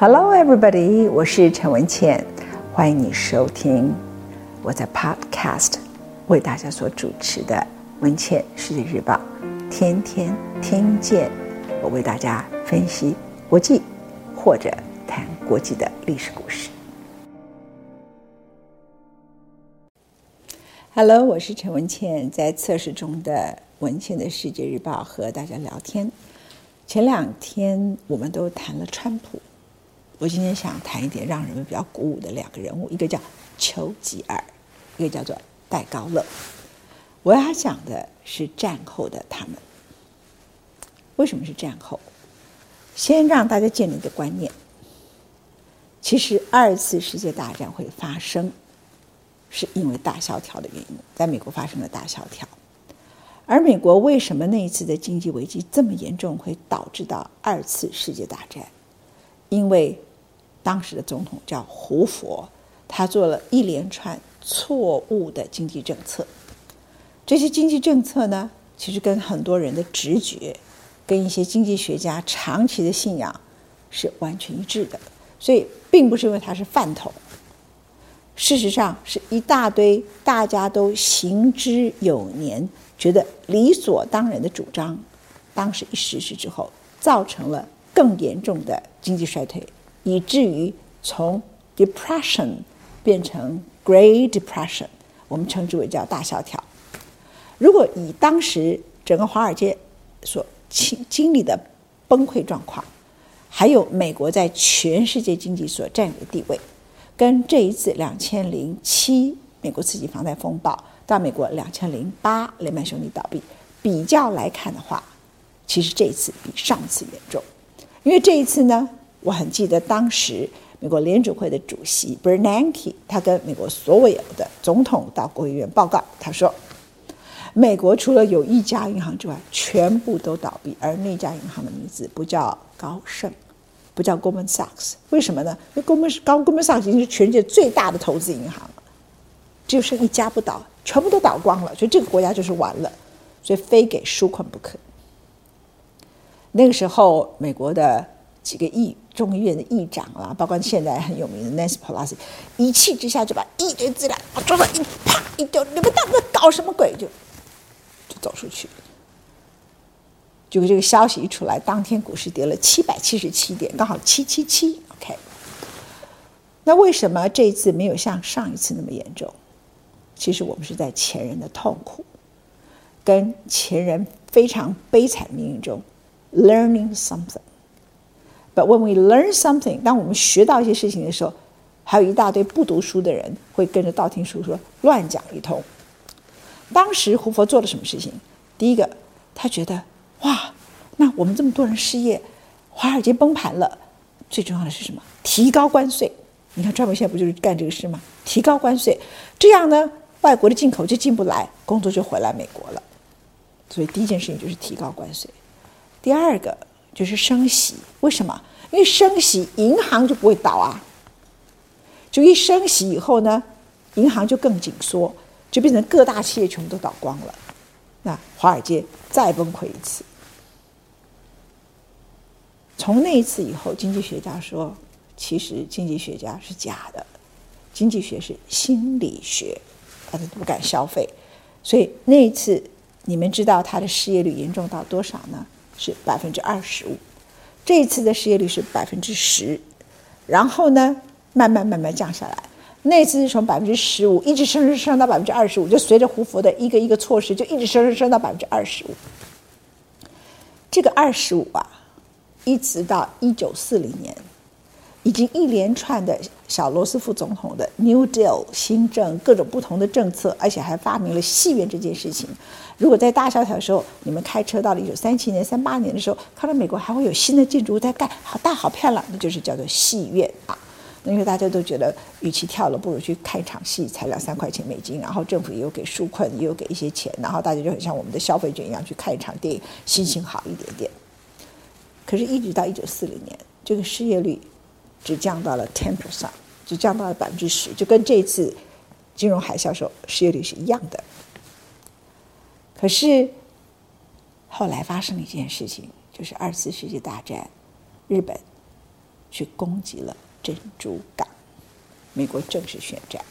Hello, everybody！我是陈文茜，欢迎你收听我在 Podcast 为大家所主持的《文茜世界日报》，天天听见我为大家分析国际或者谈国际的历史故事。Hello，我是陈文茜，在测试中的《文茜的世界日报》和大家聊天。前两天我们都谈了川普。我今天想谈一点让人们比较鼓舞的两个人物，一个叫丘吉尔，一个叫做戴高乐。我要讲的是战后的他们。为什么是战后？先让大家建立一个观念：其实二次世界大战会发生，是因为大萧条的原因，在美国发生了大萧条。而美国为什么那一次的经济危机这么严重，会导致到二次世界大战？因为当时的总统叫胡佛，他做了一连串错误的经济政策。这些经济政策呢，其实跟很多人的直觉，跟一些经济学家长期的信仰是完全一致的。所以，并不是因为他是饭桶，事实上是一大堆大家都行之有年、觉得理所当然的主张，当时一实施之后，造成了更严重的经济衰退。以至于从 depression 变成 Great Depression，我们称之为叫大萧条。如果以当时整个华尔街所经经历的崩溃状况，还有美国在全世界经济所占有的地位，跟这一次两千零七美国次级房贷风暴到美国两千零八雷曼兄弟倒闭比较来看的话，其实这一次比上次严重，因为这一次呢。我很记得当时美国联准会的主席 Bernanke，他跟美国所有的总统到国会议院报告，他说，美国除了有一家银行之外，全部都倒闭，而那家银行的名字不叫高盛，不叫 Goldman Sachs，为什么呢？因为 Goldman 高 Goldman Sachs 已经是全世界最大的投资银行了，只有剩一家不倒，全部都倒光了，所以这个国家就是完了，所以非给纾困不可。那个时候，美国的。几个议众议院的议长啊，包括现在很有名的 Nancy Pelosi，一气之下就把一堆资料桌上一啪一丢，你们到底在搞什么鬼？就就走出去。结果这个消息一出来，当天股市跌了七百七十七点，刚好七七七。OK，那为什么这一次没有像上一次那么严重？其实我们是在前人的痛苦跟前人非常悲惨命运中 learning something。When we learn something，当我们学到一些事情的时候，还有一大堆不读书的人会跟着道听途说乱讲一通。当时胡佛做了什么事情？第一个，他觉得哇，那我们这么多人失业，华尔街崩盘了，最重要的是什么？提高关税。你看，川普现在不就是干这个事吗？提高关税，这样呢，外国的进口就进不来，工作就回来美国了。所以第一件事情就是提高关税。第二个。就是升息，为什么？因为升息，银行就不会倒啊。就一升息以后呢，银行就更紧缩，就变成各大企业全部都倒光了。那华尔街再崩溃一次。从那一次以后，经济学家说，其实经济学家是假的，经济学是心理学，大家都不敢消费。所以那一次，你们知道他的失业率严重到多少呢？是百分之二十五，这一次的失业率是百分之十，然后呢，慢慢慢慢降下来。那次是从百分之十五一直升升升到百分之二十五，就随着胡佛的一个一个措施，就一直升升升到百分之二十五。这个二十五啊，一直到一九四零年，已经一连串的小罗斯福总统的 New Deal 新政，各种不同的政策，而且还发明了戏院这件事情。如果在大萧条的时候，你们开车到了一九三七年、三八年的时候，看到美国还会有新的建筑物在盖，好大好漂亮，那就是叫做戏院啊。那因为大家都觉得，与其跳楼，不如去看一场戏，才两三块钱美金，然后政府也有给纾困，也有给一些钱，然后大家就很像我们的消费者一样去看一场电影，心情好一点点。可是，一直到一九四零年，这个失业率只降到了 ten percent，只降到了百分之十，就跟这次金融海啸时候失业率是一样的。可是，后来发生了一件事情，就是二次世界大战，日本去攻击了珍珠港，美国正式宣战。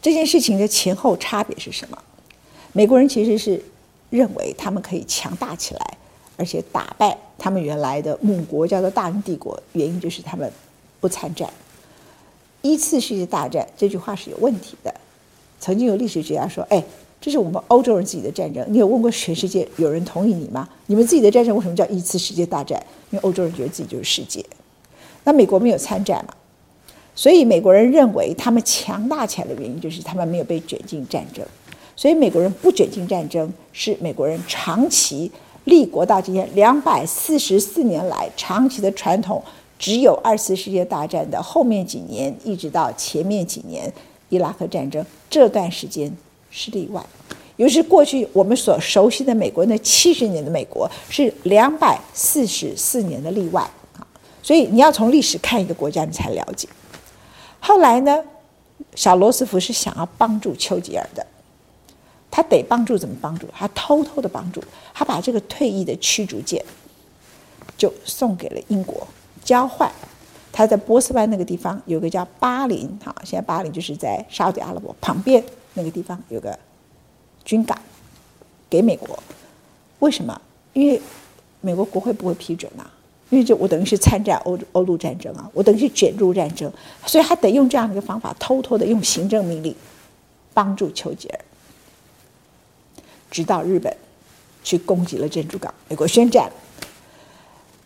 这件事情的前后差别是什么？美国人其实是认为他们可以强大起来，而且打败他们原来的母国叫做大英帝国，原因就是他们不参战。一次世界大战这句话是有问题的。曾经有历史学家说：“哎，这是我们欧洲人自己的战争。你有问过全世界有人同意你吗？你们自己的战争为什么叫一次世界大战？因为欧洲人觉得自己就是世界。那美国没有参战嘛，所以美国人认为他们强大起来的原因就是他们没有被卷进战争。所以美国人不卷进战争是美国人长期立国到今天两百四十四年来长期的传统。只有二次世界大战的后面几年，一直到前面几年。”伊拉克战争这段时间是例外，尤其是过去我们所熟悉的美国那七十年的美国是两百四十四年的例外啊，所以你要从历史看一个国家，你才了解。后来呢，小罗斯福是想要帮助丘吉尔的，他得帮助怎么帮助？他偷偷的帮助，他把这个退役的驱逐舰就送给了英国交换。他在波斯湾那个地方有个叫巴林，哈，现在巴林就是在沙特阿拉伯旁边那个地方有个军港，给美国。为什么？因为美国国会不会批准呐？因为这我等于是参战欧欧陆战争啊，我等于是卷入战争，所以他得用这样的一个方法，偷偷的用行政命令帮助丘吉尔，直到日本去攻击了珍珠港，美国宣战。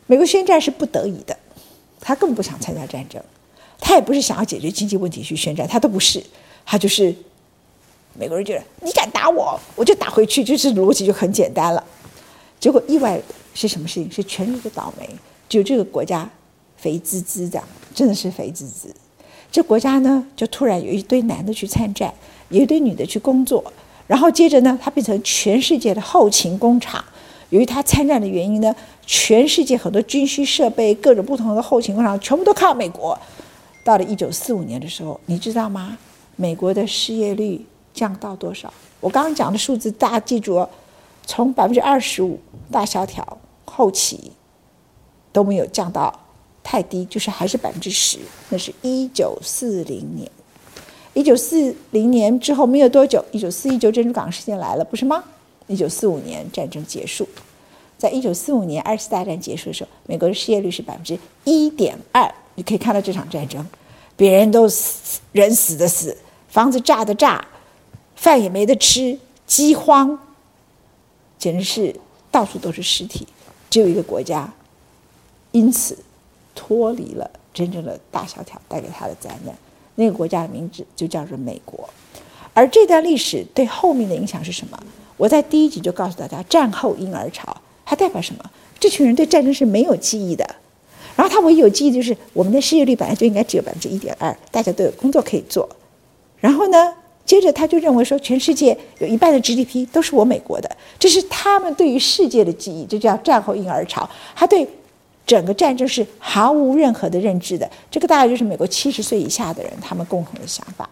美国宣战是不得已的。他更不想参加战争，他也不是想要解决经济问题去宣战，他都不是，他就是美国人觉得你敢打我，我就打回去，就是逻辑就很简单了。结果意外是什么事情？是全世界倒霉，就这个国家肥滋滋的，真的是肥滋滋。这国家呢，就突然有一堆男的去参战，有一堆女的去工作，然后接着呢，它变成全世界的后勤工厂。由于它参战的原因呢，全世界很多军需设备、各种不同的后勤工厂全部都靠美国。到了一九四五年的时候，你知道吗？美国的失业率降到多少？我刚刚讲的数字大家记住哦，从百分之二十五大萧条后期都没有降到太低，就是还是百分之十。那是一九四零年，一九四零年之后没有多久，一九四一就珍珠港事件来了，不是吗？一九四五年战争结束，在一九四五年二次大战结束的时候，美国的失业率是百分之一点二。你可以看到这场战争，别人都死，人死的死，房子炸的炸，饭也没得吃，饥荒，简直是到处都是尸体。只有一个国家，因此脱离了真正的大萧条带给他的灾难。那个国家的名字就叫做美国。而这段历史对后面的影响是什么？我在第一集就告诉大家，战后婴儿潮它代表什么？这群人对战争是没有记忆的，然后他唯一有记忆就是我们的失业率本来就应该只有百分之一点二，大家都有工作可以做。然后呢，接着他就认为说，全世界有一半的 GDP 都是我美国的，这是他们对于世界的记忆，这叫战后婴儿潮。他对整个战争是毫无任何的认知的。这个大概就是美国七十岁以下的人他们共同的想法。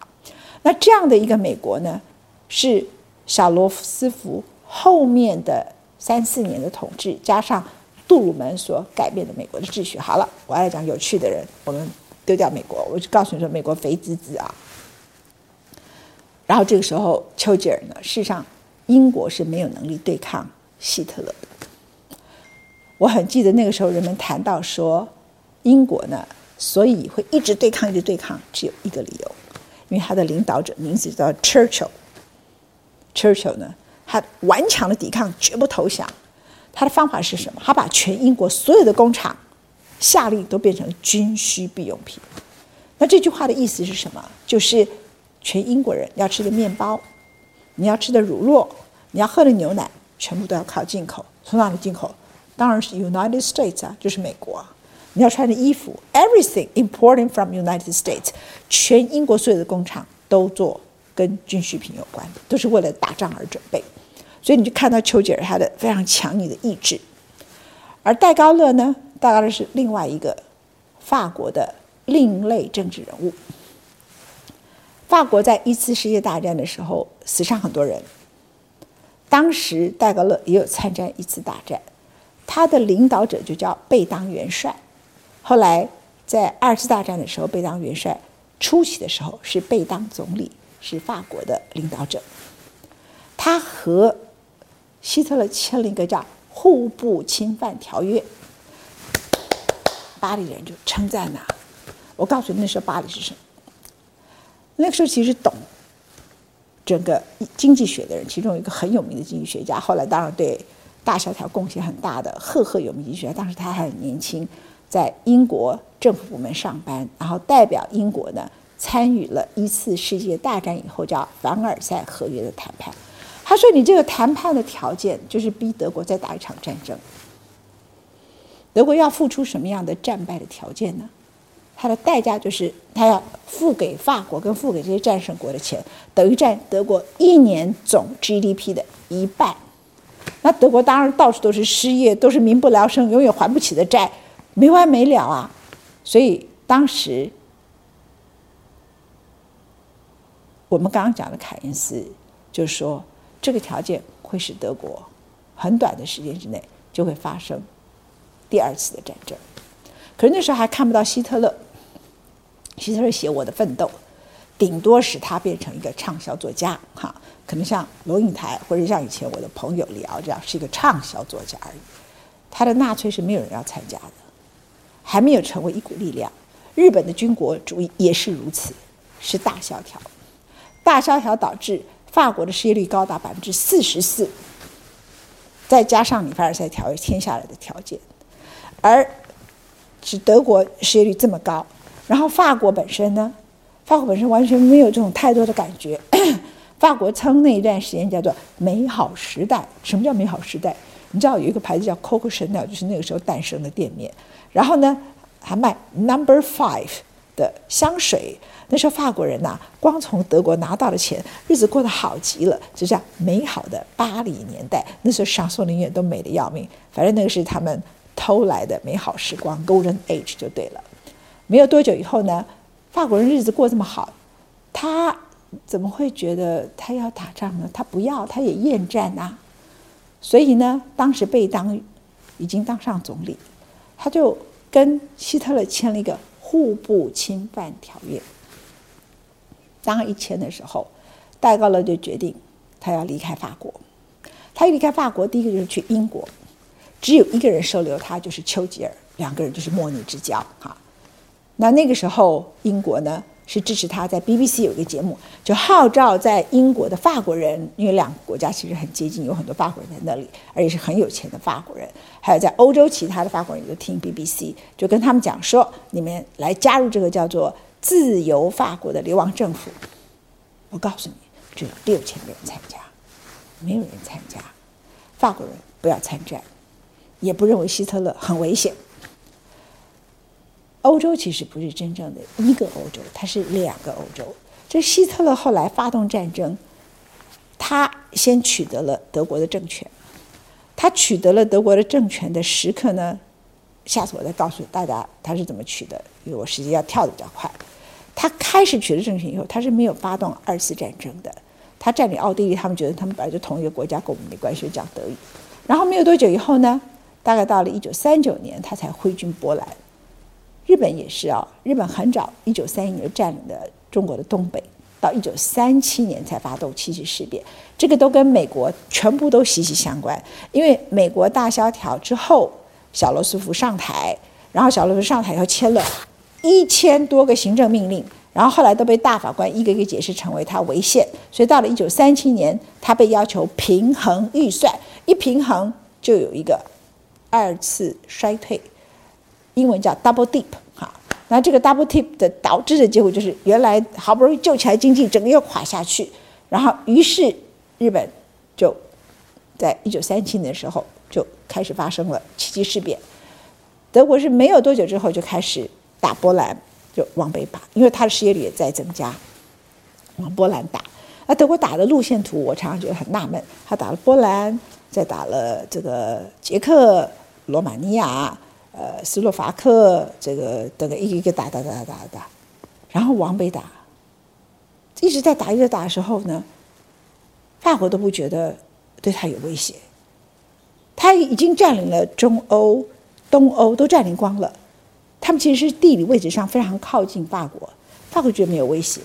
那这样的一个美国呢，是。小罗斯福后面的三四年的统治，加上杜鲁门所改变的美国的秩序。好了，我要来讲有趣的人，我们丢掉美国，我就告诉你说，美国肥滋滋啊。然后这个时候，丘吉尔呢，事实上英国是没有能力对抗希特勒的。我很记得那个时候，人们谈到说，英国呢，所以会一直对抗，一直对抗，只有一个理由，因为他的领导者名字叫 Churchill。Churchill 呢，他顽强的抵抗，绝不投降。他的方法是什么？他把全英国所有的工厂下令都变成军需必用品。那这句话的意思是什么？就是全英国人要吃的面包，你要吃的乳酪，你要喝的牛奶，全部都要靠进口。从哪里进口？当然是 United States 啊，就是美国。你要穿的衣服，everything important from United States，全英国所有的工厂都做。跟军需品有关的，都是为了打仗而准备，所以你就看到丘吉尔他的非常强硬的意志，而戴高乐呢，戴高乐是另外一个法国的另类政治人物。法国在一次世界大战的时候死伤很多人，当时戴高乐也有参战一次大战，他的领导者就叫贝当元帅，后来在二次大战的时候，贝当元帅，初期的时候是贝当总理，是法国的领导者。他和希特勒签了一个叫《互不侵犯条约》，巴黎人就称赞呐。我告诉你，那时候巴黎是什么？那个时候其实懂整个经济学的人，其中一个很有名的经济学家，后来当然对大萧条贡献很大的赫赫有名经济学家。当时他还很年轻，在英国政府部门上班，然后代表英国呢参与了一次世界大战以后叫凡尔赛合约的谈判。他说：“你这个谈判的条件就是逼德国再打一场战争。德国要付出什么样的战败的条件呢？”他的代价就是，他要付给法国跟付给这些战胜国的钱，等于占德国一年总 GDP 的一半。那德国当然到处都是失业，都是民不聊生，永远还不起的债，没完没了啊！所以当时我们刚刚讲的凯恩斯就是说，这个条件会使德国很短的时间之内就会发生第二次的战争。可是那时候还看不到希特勒。希特勒写《我的奋斗》，顶多使他变成一个畅销作家，哈，可能像龙应台或者像以前我的朋友李敖这样是一个畅销作家而已。他的纳粹是没有人要参加的，还没有成为一股力量。日本的军国主义也是如此，是大萧条，大萧条导致法国的失业率高达百分之四十四，再加上你凡尔赛条约签下来的条件，而使德国失业率这么高。然后法国本身呢，法国本身完全没有这种太多的感觉。法国称那一段时间叫做美好时代。什么叫美好时代？你知道有一个牌子叫 Coco Chanel，就是那个时候诞生的店面。然后呢，还卖 Number Five 的香水。那时候法国人呐、光从德国拿到了钱，日子过得好极了，就这样美好的巴黎年代。那时候香榭丽舍都美得要命，反正那个是他们偷来的美好时光，Golden Age 就对了。没有多久以后呢，法国人日子过这么好，他怎么会觉得他要打仗呢？他不要，他也厌战呐。所以呢，当时贝当已经当上总理，他就跟希特勒签了一个互不侵犯条约。当一签的时候，戴高乐就决定他要离开法国。他一离开法国，第一个就是去英国，只有一个人收留他，就是丘吉尔，两个人就是莫逆之交哈。那那个时候，英国呢是支持他，在 BBC 有一个节目，就号召在英国的法国人，因为两个国家其实很接近，有很多法国人在那里，而且是很有钱的法国人，还有在欧洲其他的法国人都听 BBC，就跟他们讲说，你们来加入这个叫做自由法国的流亡政府。我告诉你，只有六千个人参加，没有人参加，法国人不要参战，也不认为希特勒很危险。欧洲其实不是真正的一个欧洲，它是两个欧洲。这希特勒后来发动战争，他先取得了德国的政权。他取得了德国的政权的时刻呢，下次我再告诉大家他是怎么取的，因为我时间要跳的比较快。他开始取得政权以后，他是没有发动二次战争的。他占领奥地利，他们觉得他们本来就同一个国家，跟我们没关系，讲德语。然后没有多久以后呢，大概到了一九三九年，他才挥军波兰。日本也是啊，日本很早，一九三一年占领了中国的东北，到一九三七年才发动七七事变，这个都跟美国全部都息息相关。因为美国大萧条之后，小罗斯福上台，然后小罗斯福上台以后签了一千多个行政命令，然后后来都被大法官一个一个解释成为他违宪，所以到了一九三七年，他被要求平衡预算，一平衡就有一个二次衰退。英文叫 double dip，哈，那这个 double dip 的导致的结果就是，原来好不容易救起来经济，整个又垮下去。然后，于是日本就在一九三七年的时候就开始发生了七七事变。德国是没有多久之后就开始打波兰，就往北打，因为它的失业率也在增加，往波兰打。那德国打的路线图，我常常觉得很纳闷，他打了波兰，再打了这个捷克、罗马尼亚。呃，斯洛伐克这个等等一个一个打打打打打打，然后往北打，一直在打一直打的时候呢，法国都不觉得对他有威胁，他已经占领了中欧、东欧都占领光了，他们其实是地理位置上非常靠近法国，法国觉得没有威胁。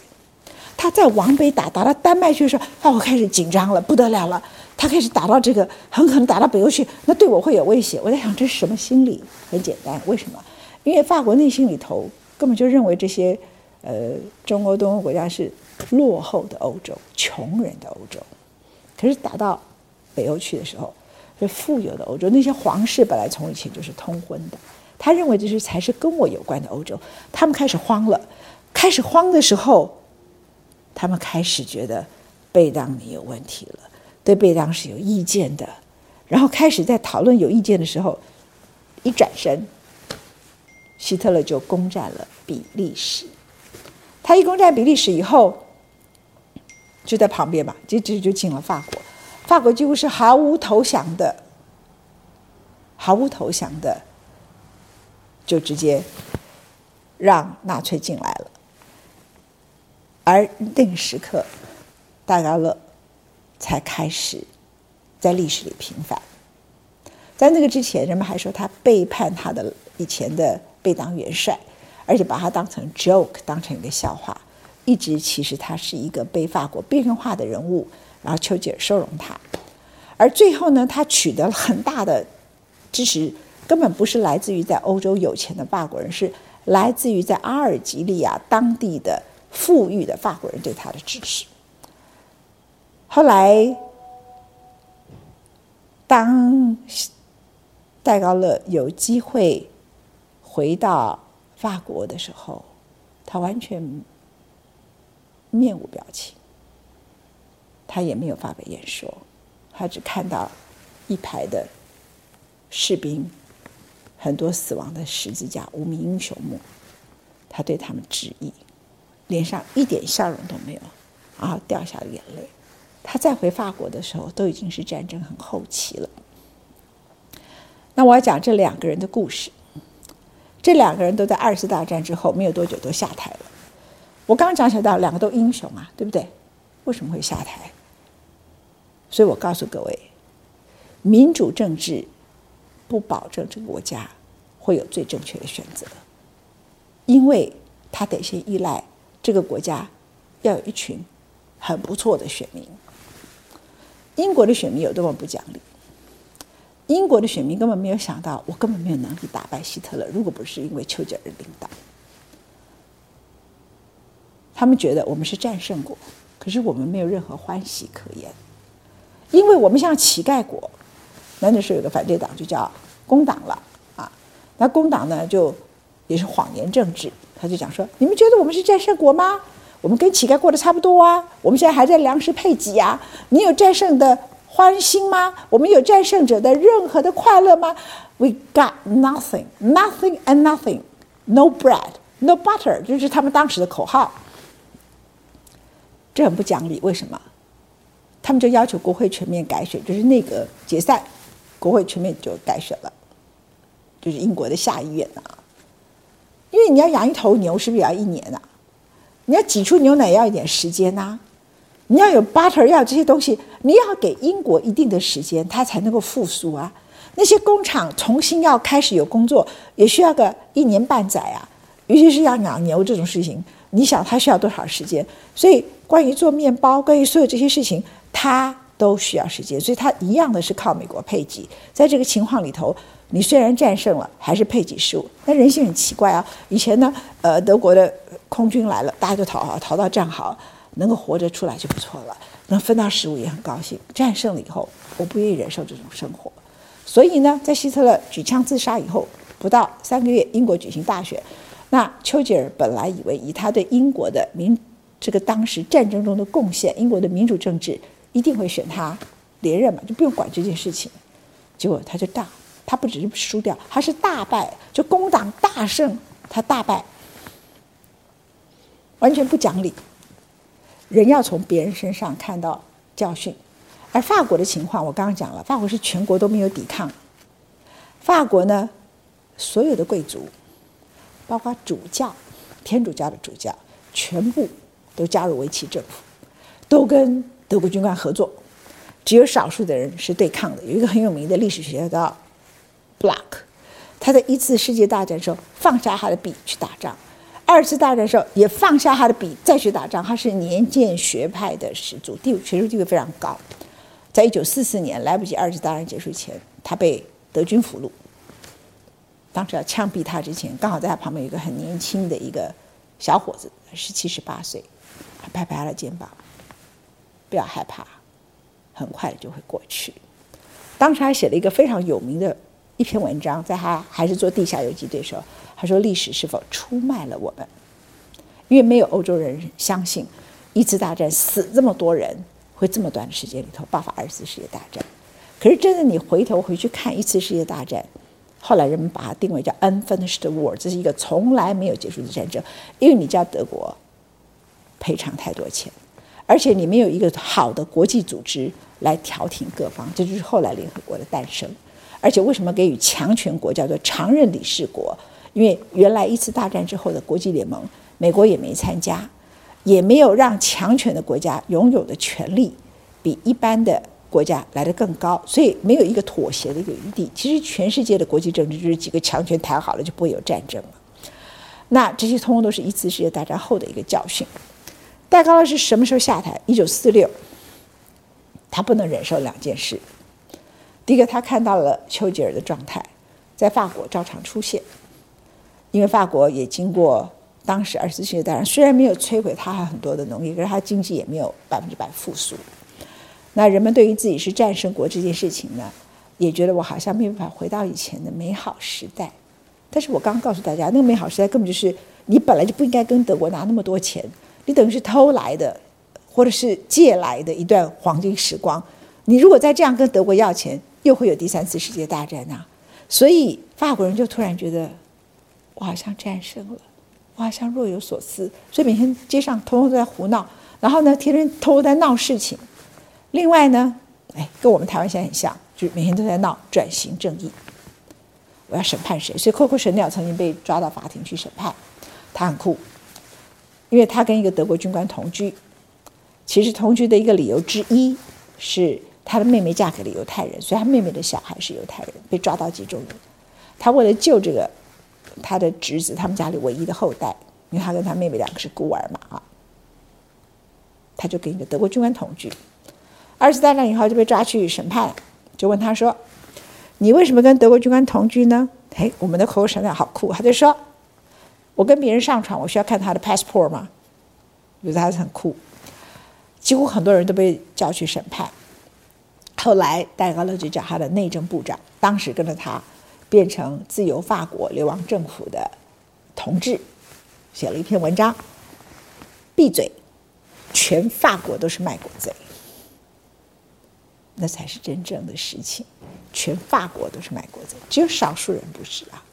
他在往北打，打到丹麦去的时候，法国开始紧张了，不得了了。他开始打到这个，很可能打到北欧去，那对我会有威胁。我在想，这是什么心理？很简单，为什么？因为法国内心里头根本就认为这些，呃，中欧、东欧国家是落后的欧洲、穷人的欧洲。可是打到北欧去的时候，是富有的欧洲。那些皇室本来从以前就是通婚的，他认为这是才是跟我有关的欧洲。他们开始慌了，开始慌的时候，他们开始觉得贝当尼有问题了。对贝当是有意见的，然后开始在讨论有意见的时候，一转身，希特勒就攻占了比利时。他一攻占比利时以后，就在旁边嘛，就就就进了法国。法国几乎是毫无投降的，毫无投降的，就直接让纳粹进来了。而那个时刻，戴高乐。才开始在历史里平反。在那个之前，人们还说他背叛他的以前的贝当元帅，而且把他当成 joke，当成一个笑话。一直其实他是一个被法国边缘化的人物，然后丘吉尔收容他。而最后呢，他取得了很大的支持，根本不是来自于在欧洲有钱的法国人，是来自于在阿尔及利亚当地的富裕的法国人对他的支持。后来，当戴高乐有机会回到法国的时候，他完全面无表情，他也没有发表演说，他只看到一排的士兵，很多死亡的十字架、无名英雄墓，他对他们致意，脸上一点笑容都没有，然后掉下了眼泪。他再回法国的时候，都已经是战争很后期了。那我要讲这两个人的故事。这两个人都在二次大战之后没有多久都下台了。我刚刚讲起到两个都英雄啊，对不对？为什么会下台？所以我告诉各位，民主政治不保证这个国家会有最正确的选择，因为他得先依赖这个国家要有一群很不错的选民。英国的选民有多么不讲理？英国的选民根本没有想到，我根本没有能力打败希特勒。如果不是因为丘吉尔领导，他们觉得我们是战胜国，可是我们没有任何欢喜可言，因为我们像乞丐国。那那时候有个反对党就叫工党了啊，那工党呢就也是谎言政治，他就讲说：你们觉得我们是战胜国吗？我们跟乞丐过得差不多啊！我们现在还在粮食配给啊！你有战胜的欢欣吗？我们有战胜者的任何的快乐吗？We got nothing, nothing and nothing, no bread, no butter，就是他们当时的口号。这很不讲理，为什么？他们就要求国会全面改选，就是内阁解散，国会全面就改选了，就是英国的下议院啊。因为你要养一头牛，是不是也要一年啊？你要挤出牛奶要一点时间呐、你要有 butter，要这些东西，你要给英国一定的时间，它才能够复苏啊。那些工厂重新要开始有工作，也需要个一年半载啊。尤其是要养牛这种事情，你想它需要多少时间？所以关于做面包，关于所有这些事情，它都需要时间。所以它一样的是靠美国配给。在这个情况里头，你虽然战胜了，还是配给食物。那人性很奇怪啊。以前呢，呃，德国的。空军来了，大家都逃啊，逃到战壕，能够活着出来就不错了。能分到食物也很高兴。战胜了以后，我不愿意忍受这种生活。所以呢，在希特勒举枪自杀以后，不到三个月，英国举行大选。那丘吉尔本来以为以他对英国的民这个当时战争中的贡献，英国的民主政治一定会选他连任嘛，就不用管这件事情。结果他就大，他不只是输掉，他是大败，就工党大胜，他大败。完全不讲理，人要从别人身上看到教训。而法国的情况，我刚刚讲了，法国是全国都没有抵抗。法国呢，所有的贵族，包括主教、天主教的主教，全部都加入维奇政府，都跟德国军官合作。只有少数的人是对抗的。有一个很有名的历史学家叫 Block，，他在一次世界大战的时候放下他的笔去打仗，二次大战的时候也放下他的笔再去打仗。他是年鉴学派的始祖，地学术地位非常高。在一九四四年，来不及二次大战结束前，他被德军俘虏。当时要枪毙他之前，刚好在他旁边有一个很年轻的一个小伙子，十七十八岁，他拍拍他的肩膀，不要害怕，很快就会过去。当时还写了一个非常有名的。一篇文章，在他还是做地下游击队时候，他说：“历史是否出卖了我们？因为没有欧洲人相信一次大战死这么多人会这么短的时间里头爆发二次世界大战。可是真的，你回头回去看一次世界大战，后来人们把它定为叫 unfinished war，这是一个从来没有结束的战争，因为你叫德国赔偿太多钱，而且你没有一个好的国际组织来调停各方，这就是后来联合国的诞生。”而且为什么给予强权国叫做常任理事国？因为原来一次大战之后的国际联盟，美国也没参加，也没有让强权的国家拥有的权利比一般的国家来得更高，所以没有一个妥协的一个余地。其实全世界的国际政治就是几个强权谈好了就不会有战争了。那这些通通都是一次世界大战后的一个教训。戴高乐是什么时候下台？一九四六，他不能忍受两件事。第一个，他看到了丘吉尔的状态，在法国照常出现，因为法国也经过当时二次世界大战，虽然没有摧毁他还很多的农业，可是他经济也没有百分之百复苏。那人们对于自己是战胜国这件事情呢，也觉得我好像没办法回到以前的美好时代。但是我刚告诉大家，那个美好时代根本就是你本来就不应该跟德国拿那么多钱，你等于是偷来的，或者是借来的一段黄金时光。你如果再这样跟德国要钱，又会有第三次世界大战呐、所以法国人就突然觉得，我好像战胜了，我好像若有所思，所以每天街上通通都在胡闹，然后呢，天天偷偷在闹事情。另外呢，哎，跟我们台湾现在很像，就是每天都在闹转型正义，我要审判谁？所以 Coco Chanel 曾经被抓到法庭去审判，他很酷，因为他跟一个德国军官同居，其实同居的一个理由之一是。他的妹妹嫁给了犹太人，所以他妹妹的小孩是犹太人，被抓到集中营。他为了救这个他的侄子，他们家里唯一的后代，因为他跟他妹妹两个是孤儿嘛啊，他就跟一个德国军官同居。二次大战以后就被抓去审判，就问他说：“你为什么跟德国军官同居呢？”哎，我们的口口声声好酷，他就说：“我跟别人上床，我需要看他的 passport 吗？”觉得他是很酷。几乎很多人都被叫去审判。后来，戴高乐就叫他的内政部长，当时跟着他变成自由法国流亡政府的同志，写了一篇文章：“闭嘴，全法国都是卖国贼。”那才是真正的实情，全法国都是卖国贼，只有少数人不是啊。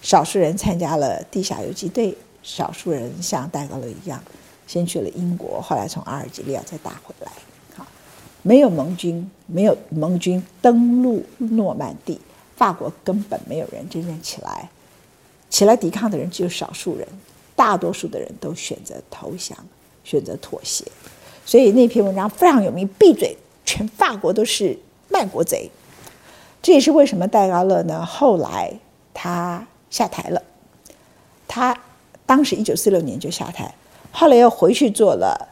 少数人参加了地下游击队，少数人像戴高乐一样，先去了英国，后来从阿尔及利亚再打回来。没有盟军，没有盟军登陆诺曼底，法国根本没有人真正起来，起来抵抗的人只有少数人，大多数的人都选择投降，选择妥协。所以那篇文章非常有名，闭嘴，全法国都是卖国贼。这也是为什么戴高乐呢？后来他下台了，他当时一九四六年就下台，后来又回去做了。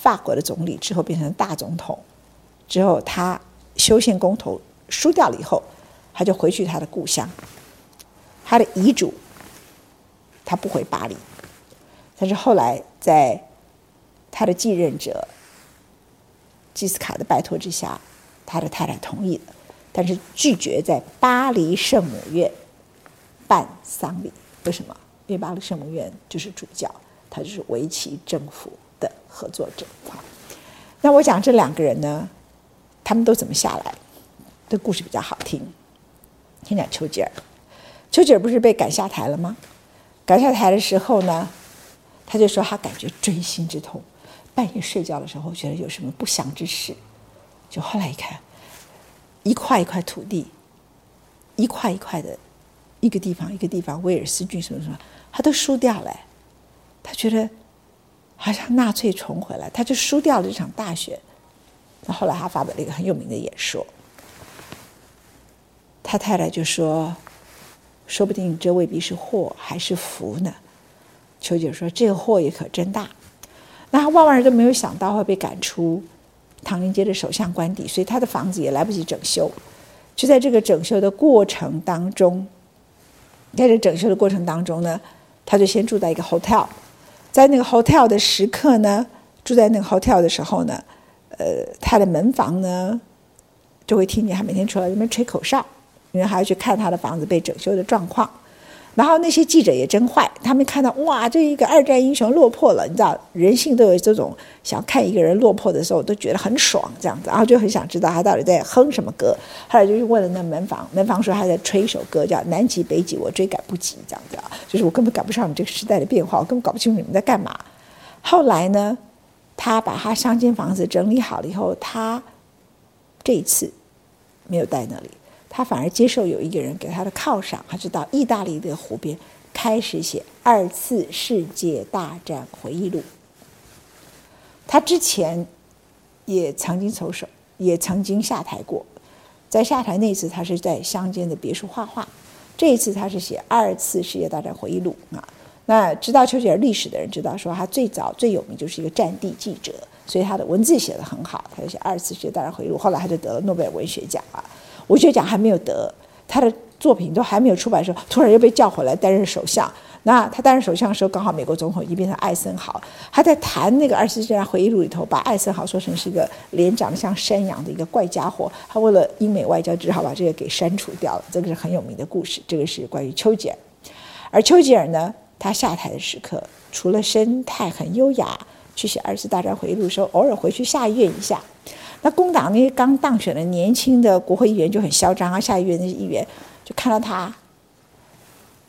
法国的总理之后变成大总统，之后他修宪公投输掉了以后，他就回去他的故乡。他的遗嘱，他不回巴黎，但是后来在他的继任者基斯卡的拜托之下，他的太太同意了，但是拒绝在巴黎圣母院办丧礼。为什么？因为巴黎圣母院就是主教，他就是维奇政府合作者，好，那我讲这两个人呢，他们都怎么下来？这故事比较好听。先讲丘吉尔，丘吉尔不是被赶下台了吗？赶下台的时候呢，他就说他感觉锥心之痛，半夜睡觉的时候觉得有什么不祥之事，就后来一看，一块一块土地，一块一块的，一个地方一个地方，威尔斯郡什么什么，他都输掉了，他觉得。好像纳粹重回来，他就输掉了这场大选。那后来他发表了一个很有名的演说，他太太就说：“说不定这未必是祸还是福呢。丘吉尔说：“这个祸也可真大。”那他万万人都没有想到会被赶出唐宁街的首相官邸，所以他的房子也来不及整修。就在这个整修的过程当中，在这整修的过程当中呢，他就先住在一个 hotel，在那个 hotel 的时刻呢，住在那个 hotel 的时候呢，呃，他的门房呢就会听见他每天出来那边吹口哨，因为还要去看他的房子被整修的状况。然后那些记者也真坏，他们看到哇，这一个二战英雄落魄了，你知道，人性都有这种想看一个人落魄的时候，都觉得很爽这样子，然后就很想知道他到底在哼什么歌。后来就去问了那门房，门房说他在吹一首歌，叫《南极北极我追赶不及》这样子啊，就是我根本赶不上你这个时代的变化，我根本搞不清楚你们在干嘛。后来呢，他把他三间房子整理好了以后，他这一次没有待那里。他反而接受有一个人给他的犒赏，他就到意大利的湖边开始写二次世界大战回忆录。他之前也曾经走手，也曾经下台过，在下台那次，他是在乡间的别墅画画。这一次他是写二次世界大战回忆录啊。那知道丘吉尔历史的人知道，说他最早最有名就是一个战地记者，所以他的文字写得很好。他就写二次世界大战回忆录，后来他就得了诺贝尔文学奖啊。文学奖还没有得，他的作品都还没有出版的时候，突然又被叫回来担任首相。那他担任首相的时候，刚好美国总统已经变成艾森豪。他在谈那个二次世界大战回忆录里头，把艾森豪说成是一个脸长得像山羊的一个怪家伙。他为了英美外交，只好把这个给删除掉了。这个是很有名的故事，这个是关于丘吉尔。而丘吉尔呢，他下台的时刻，除了生态很优雅，去写二次大战回忆录的时候，偶尔回去下院一下。那工党那些刚当选的年轻的国会议员就很嚣张啊，下议院那些议员就看到他，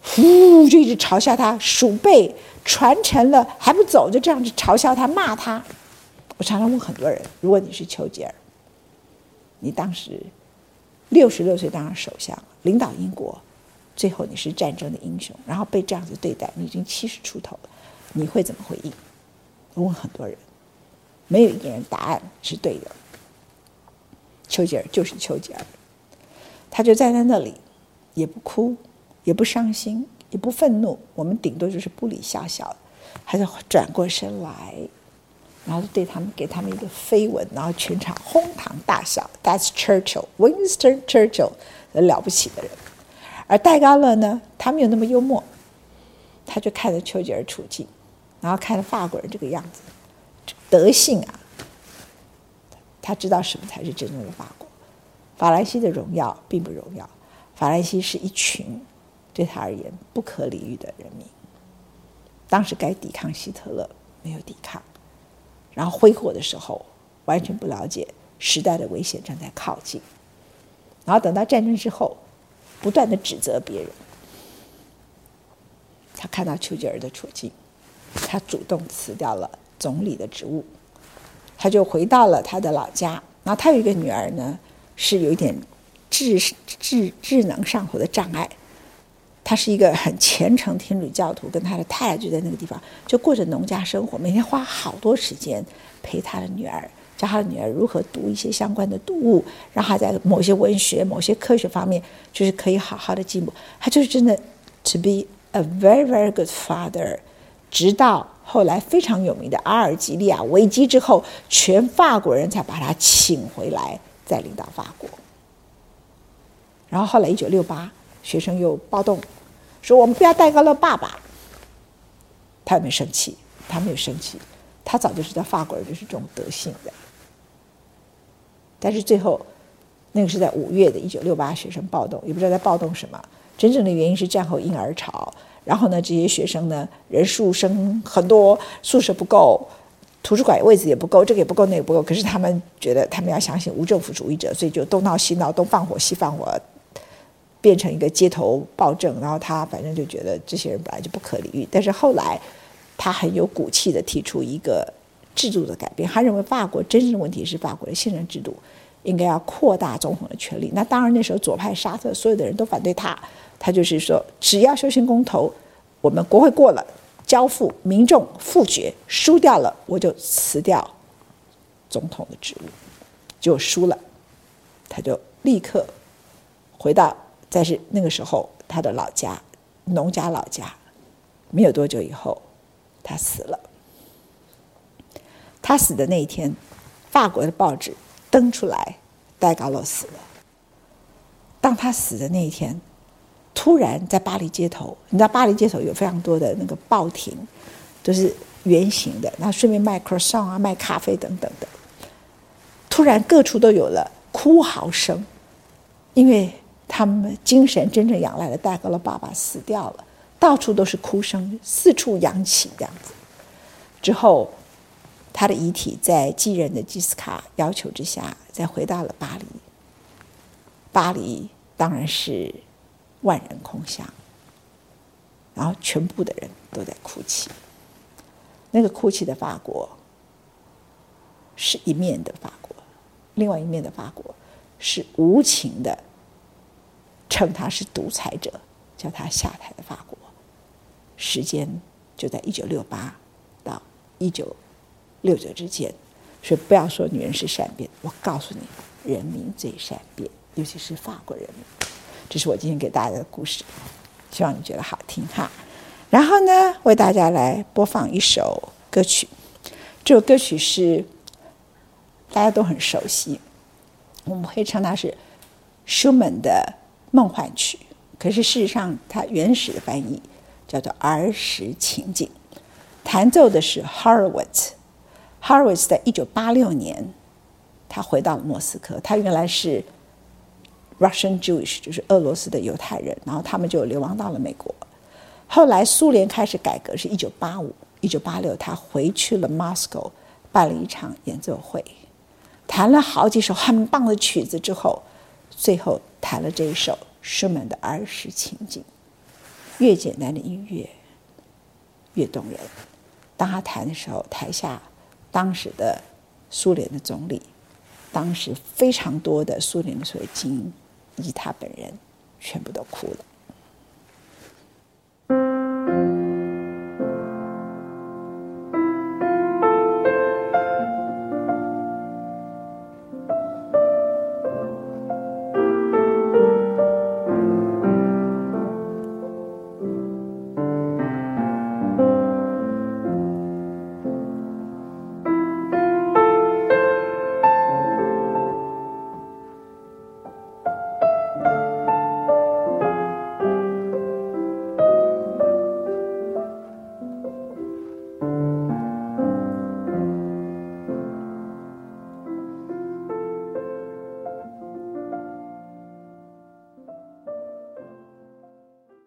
呼，就一直嘲笑他，鼠辈传承了还不走，就这样子嘲笑他骂他。我常常问很多人：如果你是丘吉尔，你当时六十六岁当上首相，领导英国，最后你是战争的英雄，然后被这样子对待，你已经七十出头了，你会怎么回应？我问很多人，没有一个人答案是对的。丘吉尔就是丘吉尔，他就站在那里，也不哭，也不伤心，也不愤怒。我们顶多就是不理笑笑，还是转过身来，然后对他们给他们一个飞吻，然后全场哄堂大笑。That's Churchill，Winston Churchill，了不起的人。而戴高乐呢，他没有那么幽默，他就看着丘吉尔处境，然后看着法国人这个样子，这德性啊。他知道什么才是真正的法国，法兰西的荣耀并不荣耀，法兰西是一群对他而言不可理喻的人民。当时该抵抗希特勒没有抵抗，然后挥霍的时候完全不了解时代的危险正在靠近，然后等到战争之后不断的指责别人。他看到丘吉尔的处境，他主动辞掉了总理的职务。他就回到了他的老家，然后他有一个女儿呢，是有一点智智智能上头的障碍。他是一个很虔诚天主教徒，跟他的太太就在那个地方，就过着农家生活，每天花好多时间陪他的女儿，教他的女儿如何读一些相关的读物，让他在某些文学、某些科学方面就是可以好好的进步。他就是真的 to be a very very good father，直到。后来非常有名的阿尔及利亚危机之后，全法国人才把他请回来，再领导法国。然后后来一九六八，学生又暴动，说我们不要戴高乐爸爸。他有没有生气，他没有生气，他早就知道法国人就是这种德性的。但是最后，那个是在五月的一九六八学生暴动，也不知道在暴动什么，真正的原因是战后婴儿潮。然后呢，这些学生呢，人数生很多，宿舍不够，图书馆位置也不够，这个也不够，那个不够。可是他们觉得他们要相信无政府主义者，所以就东闹西闹，东放火西放火，变成一个街头暴政。然后他反正就觉得这些人本来就不可理喻。但是后来他很有骨气地提出一个制度的改变，他认为法国真正的问题是法国的宪政制度应该要扩大总统的权力。那当然那时候左派沙特所有的人都反对他。他就是说，只要修宪公投，我们国会过了，交付民众复决，输掉了我就辞掉总统的职务，就输了，他就立刻回到，在是那个时候，他的老家，农家老家。没有多久以后，他死了。他死的那一天，法国的报纸登出来，戴高乐死了。当他死的那一天，突然在巴黎街头，你知道巴黎街头有非常多的那个报亭，都是圆形的，然后顺便卖 croissant 啊，卖咖啡等等的。突然各处都有了哭嚎声，因为他们精神真正仰赖的戴高乐爸爸死掉了。到处都是哭声，四处扬起这样子。之后，他的遗体在继任的吉斯卡要求之下，再回到了巴黎。巴黎当然是万人空巷，然后全部的人都在哭泣。那个哭泣的法国，是一面的法国，另外一面的法国是无情的称他是独裁者，叫他下台的法国。时间就在一九六八到一九六九之间，所以不要说女人是善变，我告诉你，人民最善变，尤其是法国人民。这是我今天给大家的故事，希望你觉得好听哈。然后呢，为大家来播放一首歌曲，这首歌曲是大家都很熟悉，我们可以称它是舒曼的梦幻曲，可是事实上它原始的翻译。叫做儿时情景，弹奏的是 Horowitz。Horowitz 在一九八六年，他回到了莫斯科。他原来是 Russian Jewish，就是俄罗斯的犹太人，然后他们就流亡到了美国。后来苏联开始改革，是一九八五、一九八六，他回去了 Moscow，办了一场演奏会，弹了好几首很棒的曲子之后，最后弹了这一首舒曼的儿时情景。越简单的音乐越动人。当他弹的时候，台下当时的苏联的总理，当时非常多的苏联的所谓精英以他本人，全部都哭了。